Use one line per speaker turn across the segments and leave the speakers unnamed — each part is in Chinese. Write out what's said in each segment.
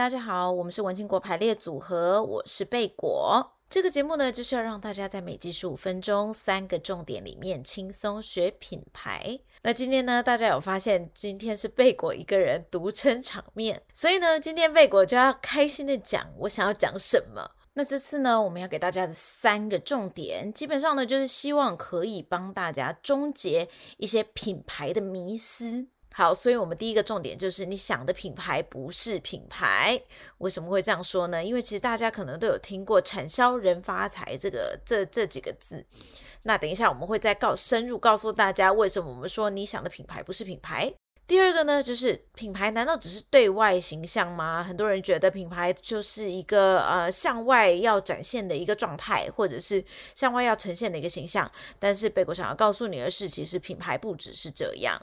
大家好，我们是文青果排列组合，我是贝果。这个节目呢，就是要让大家在每集十五分钟三个重点里面轻松学品牌。那今天呢，大家有发现今天是贝果一个人独撑场面，所以呢，今天贝果就要开心的讲我想要讲什么。那这次呢，我们要给大家的三个重点，基本上呢，就是希望可以帮大家终结一些品牌的迷思。好，所以我们第一个重点就是你想的品牌不是品牌。为什么会这样说呢？因为其实大家可能都有听过“产销人发财”这个这这几个字。那等一下我们会再告深入告诉大家，为什么我们说你想的品牌不是品牌。第二个呢，就是品牌难道只是对外形象吗？很多人觉得品牌就是一个呃向外要展现的一个状态，或者是向外要呈现的一个形象。但是贝果想要告诉你的是，其实品牌不只是这样。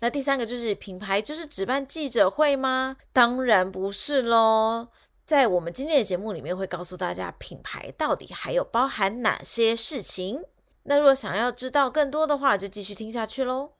那第三个就是品牌，就是只办记者会吗？当然不是喽。在我们今天的节目里面，会告诉大家品牌到底还有包含哪些事情。那如果想要知道更多的话，就继续听下去喽。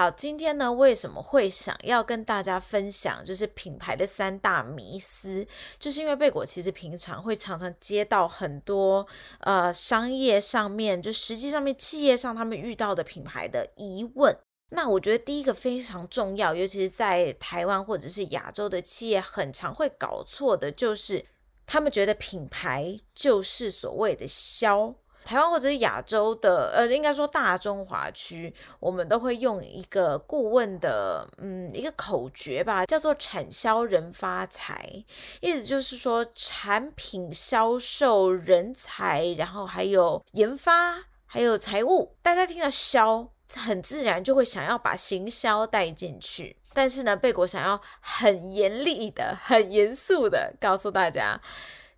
好，今天呢，为什么会想要跟大家分享，就是品牌的三大迷思，就是因为贝果其实平常会常常接到很多呃商业上面，就实际上面企业上他们遇到的品牌的疑问。那我觉得第一个非常重要，尤其是在台湾或者是亚洲的企业，很常会搞错的，就是他们觉得品牌就是所谓的销。台湾或者是亚洲的，呃，应该说大中华区，我们都会用一个顾问的，嗯，一个口诀吧，叫做“产销人发财”，意思就是说产品销售、人才，然后还有研发，还有财务。大家听到“销”，很自然就会想要把行销带进去，但是呢，贝果想要很严厉的、很严肃的告诉大家，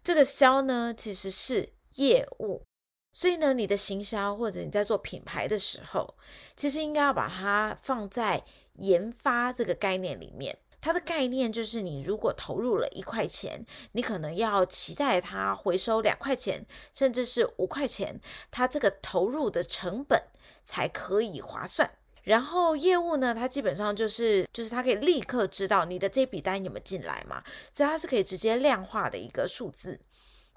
这个“销”呢，其实是业务。所以呢，你的行销或者你在做品牌的时候，其实应该要把它放在研发这个概念里面。它的概念就是，你如果投入了一块钱，你可能要期待它回收两块钱，甚至是五块钱，它这个投入的成本才可以划算。然后业务呢，它基本上就是，就是它可以立刻知道你的这笔单有没有进来嘛，所以它是可以直接量化的一个数字。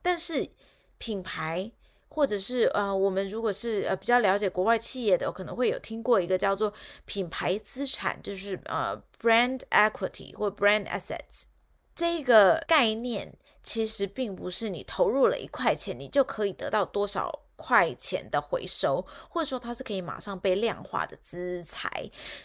但是品牌。或者是呃，我们如果是呃比较了解国外企业的，可能会有听过一个叫做品牌资产，就是呃 brand equity 或 brand assets 这个概念，其实并不是你投入了一块钱，你就可以得到多少块钱的回收，或者说它是可以马上被量化的资产。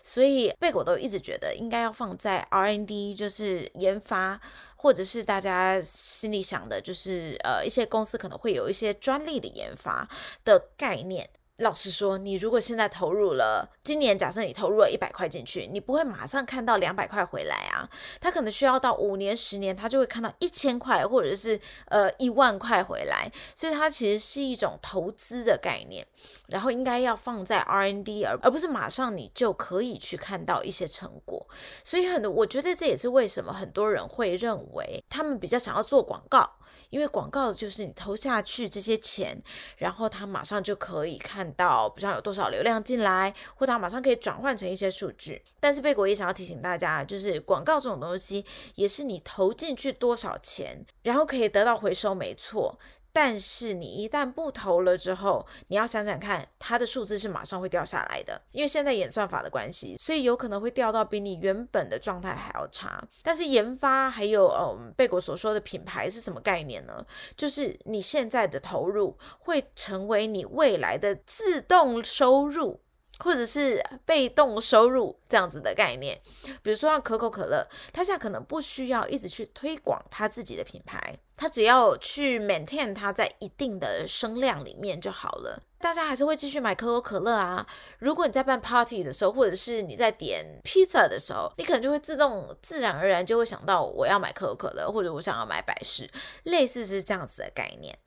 所以贝果都一直觉得应该要放在 R N D，就是研发。或者是大家心里想的，就是呃，一些公司可能会有一些专利的研发的概念。老实说，你如果现在投入了，今年假设你投入了一百块进去，你不会马上看到两百块回来啊，他可能需要到五年、十年，他就会看到一千块或者是呃一万块回来，所以它其实是一种投资的概念，然后应该要放在 R&D，而而不是马上你就可以去看到一些成果。所以很多，我觉得这也是为什么很多人会认为他们比较想要做广告。因为广告就是你投下去这些钱，然后它马上就可以看到，不知道有多少流量进来，或他马上可以转换成一些数据。但是贝果也想要提醒大家，就是广告这种东西，也是你投进去多少钱，然后可以得到回收，没错。但是你一旦不投了之后，你要想想看，它的数字是马上会掉下来的，因为现在演算法的关系，所以有可能会掉到比你原本的状态还要差。但是研发还有嗯，贝果所说的品牌是什么概念呢？就是你现在的投入会成为你未来的自动收入。或者是被动收入这样子的概念，比如说像可口可乐，它现在可能不需要一直去推广它自己的品牌，它只要去 maintain 它在一定的声量里面就好了。大家还是会继续买可口可乐啊。如果你在办 party 的时候，或者是你在点披萨的时候，你可能就会自动自然而然就会想到我要买可口可乐，或者我想要买百事，类似是这样子的概念。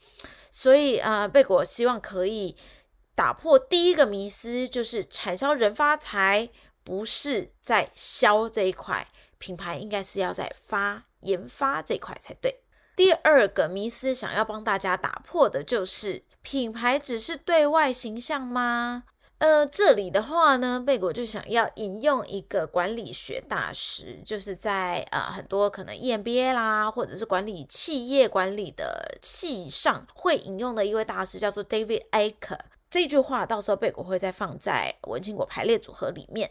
所以啊，贝果希望可以。打破第一个迷思，就是产销人发财，不是在销这一块，品牌应该是要在发研发这块才对。第二个迷思想要帮大家打破的就是，品牌只是对外形象吗？呃，这里的话呢，贝果就想要引用一个管理学大师，就是在呃很多可能 EMBA 啦，或者是管理企业管理的系上会引用的一位大师，叫做 David Aker。这句话到时候贝果会再放在文青果排列组合里面。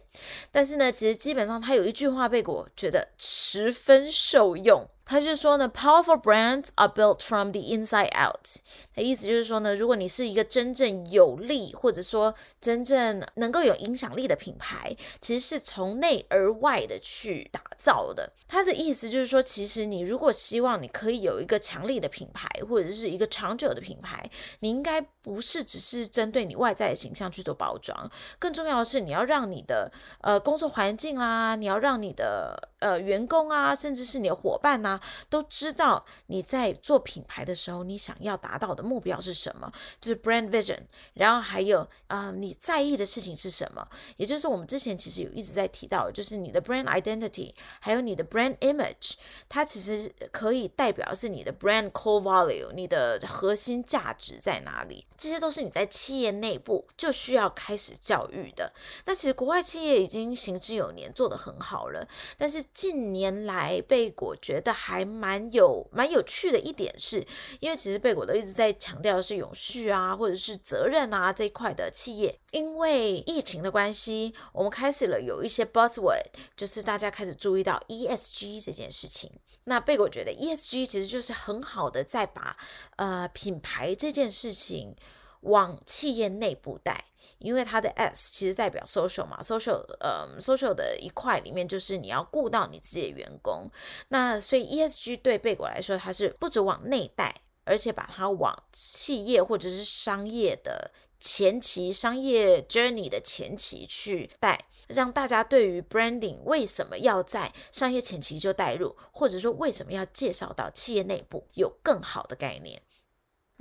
但是呢，其实基本上他有一句话，贝果觉得十分受用。他就说呢，Powerful brands are built from the inside out。他意思就是说呢，如果你是一个真正有力，或者说真正能够有影响力的品牌，其实是从内而外的去打造的。他的意思就是说，其实你如果希望你可以有一个强力的品牌，或者是一个长久的品牌，你应该不是只是针对你外在的形象去做包装，更重要的是你要让你的呃工作环境啦，你要让你的呃员工啊，甚至是你的伙伴呐、都知道你在做品牌的时候，你想要达到的目标是什么，就是 brand vision。然后还有啊、你在意的事情是什么？也就是我们之前其实有一直在提到，就是你的 brand identity，还有你的 brand image，它其实可以代表是你的 brand core value，你的核心价值在哪里？这些都是你在企业内部就需要开始教育的。那其实国外企业已经行之有年，做得很好了。但是近年来，贝果觉得还蛮有蛮有趣的一点是，因为其实贝果都一直在强调的是永续啊，或者是责任啊这一块的企业。因为疫情的关系，我们开始了有一些 buzzword，就是大家开始注意到 ESG 这件事情。那贝果觉得 ESG 其实就是很好的在把呃品牌这件事情往企业内部带。因为它的 S 其实代表 social 嘛，social，呃，social 的一块里面就是你要顾到你自己的员工，那所以 ESG 对贝果来说，它是不止往内带，而且把它往企业或者是商业的前期、商业 journey 的前期去带，让大家对于 branding 为什么要在商业前期就带入，或者说为什么要介绍到企业内部，有更好的概念。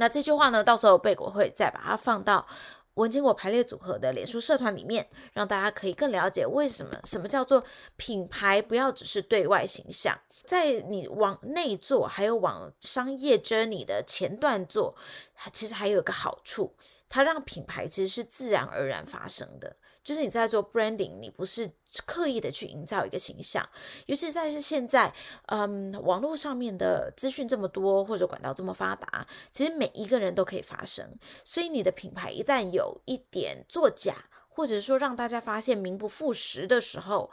那这句话呢，到时候贝果会再把它放到。文经果排列组合的脸书社团里面，让大家可以更了解为什么什么叫做品牌，不要只是对外形象，在你往内做，还有往商业 journey 的前段做，它其实还有个好处，它让品牌其实是自然而然发生的。就是你在做 branding，你不是刻意的去营造一个形象，尤其在是现在，嗯，网络上面的资讯这么多，或者管道这么发达，其实每一个人都可以发声。所以你的品牌一旦有一点作假，或者说让大家发现名不副实的时候，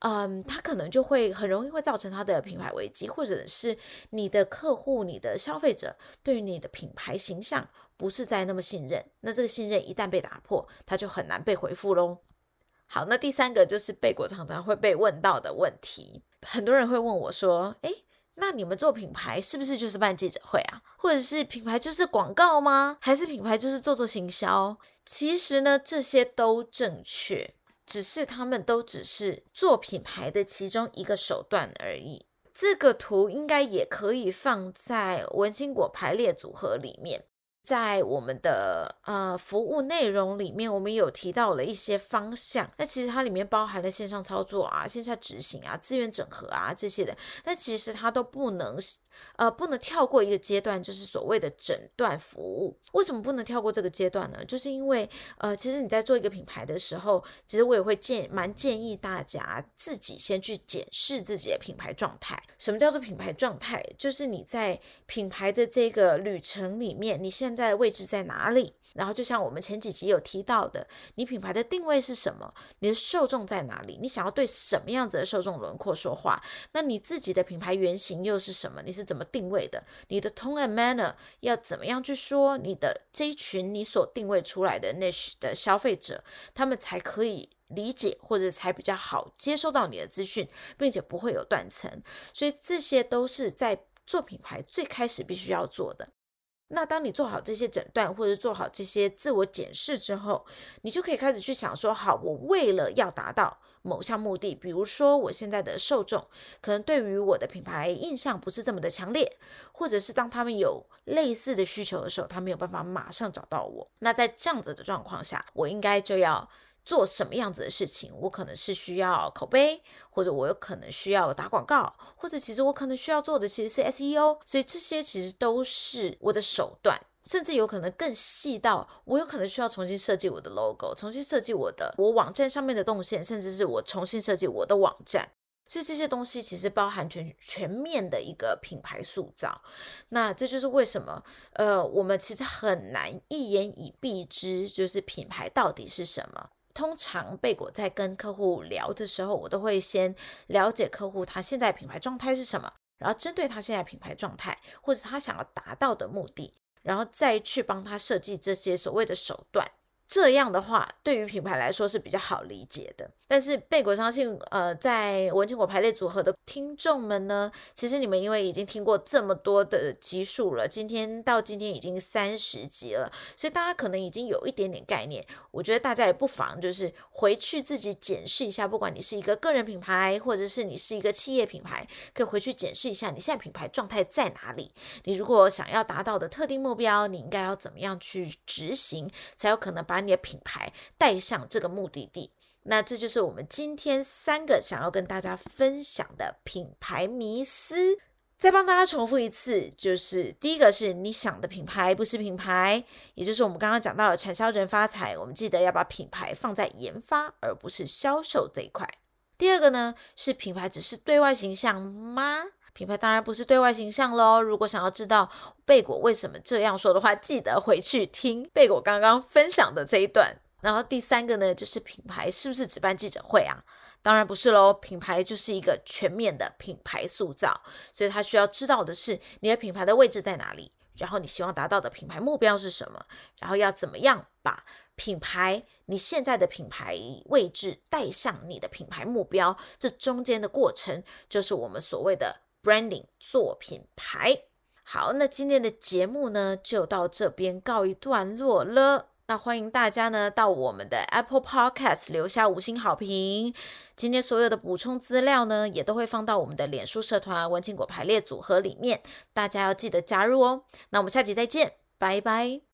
嗯，它可能就会很容易会造成它的品牌危机，或者是你的客户、你的消费者对于你的品牌形象。不是再那么信任，那这个信任一旦被打破，它就很难被回复喽。好，那第三个就是贝果常常会被问到的问题，很多人会问我说：“诶，那你们做品牌是不是就是办记者会啊？或者是品牌就是广告吗？还是品牌就是做做行销？”其实呢，这些都正确，只是他们都只是做品牌的其中一个手段而已。这个图应该也可以放在文青果排列组合里面。在我们的呃服务内容里面，我们有提到了一些方向。那其实它里面包含了线上操作啊、线下执行啊、资源整合啊这些的。但其实它都不能呃不能跳过一个阶段，就是所谓的诊断服务。为什么不能跳过这个阶段呢？就是因为呃，其实你在做一个品牌的时候，其实我也会建蛮建议大家自己先去检视自己的品牌状态。什么叫做品牌状态？就是你在品牌的这个旅程里面，你现在在的位置在哪里？然后就像我们前几集有提到的，你品牌的定位是什么？你的受众在哪里？你想要对什么样子的受众轮廓说话？那你自己的品牌原型又是什么？你是怎么定位的？你的 tone and manner 要怎么样去说？你的这一群你所定位出来的 niche 的消费者，他们才可以理解或者才比较好接收到你的资讯，并且不会有断层。所以这些都是在做品牌最开始必须要做的。那当你做好这些诊断，或者做好这些自我检视之后，你就可以开始去想说：好，我为了要达到某项目的，比如说我现在的受众可能对于我的品牌印象不是这么的强烈，或者是当他们有类似的需求的时候，他没有办法马上找到我。那在这样子的状况下，我应该就要做什么样子的事情，我可能是需要口碑，或者我有可能需要打广告，或者其实我可能需要做的其实是 SEO，所以这些其实都是我的手段，甚至有可能更细到我有可能需要重新设计我的 logo，重新设计我的我网站上面的动线，甚至是我重新设计我的网站。所以这些东西其实包含全全面的一个品牌塑造，那这就是为什么，呃，我们其实很难一言以蔽之，就是品牌到底是什么。通常贝果在跟客户聊的时候，我都会先了解客户他现在品牌状态是什么，然后针对他现在品牌状态或者他想要达到的目的，然后再去帮他设计这些所谓的手段。这样的话，对于品牌来说是比较好理解的。但是贝果相信，呃，在文青果排列组合的听众们呢，其实你们因为已经听过这么多的集数了，今天到今天已经三十集了，所以大家可能已经有一点点概念。我觉得大家也不妨就是回去自己检视一下，不管你是一个个人品牌，或者是你是一个企业品牌，可以回去检视一下你现在品牌状态在哪里。你如果想要达到的特定目标，你应该要怎么样去执行，才有可能把把你的品牌带上这个目的地，那这就是我们今天三个想要跟大家分享的品牌迷思。再帮大家重复一次，就是第一个是你想的品牌不是品牌，也就是我们刚刚讲到的产销人发财，我们记得要把品牌放在研发而不是销售这一块。第二个呢，是品牌只是对外形象吗？品牌当然不是对外形象喽。如果想要知道贝果为什么这样说的话，记得回去听贝果刚刚分享的这一段。然后第三个呢，就是品牌是不是只办记者会啊？当然不是喽。品牌就是一个全面的品牌塑造，所以他需要知道的是你的品牌的位置在哪里，然后你希望达到的品牌目标是什么，然后要怎么样把品牌你现在的品牌位置带上你的品牌目标，这中间的过程就是我们所谓的。Branding 做品牌，好，那今天的节目呢就到这边告一段落了。那欢迎大家呢到我们的 Apple Podcast 留下五星好评。今天所有的补充资料呢也都会放到我们的脸书社团文青果排列组合里面，大家要记得加入哦。那我们下集再见，拜拜。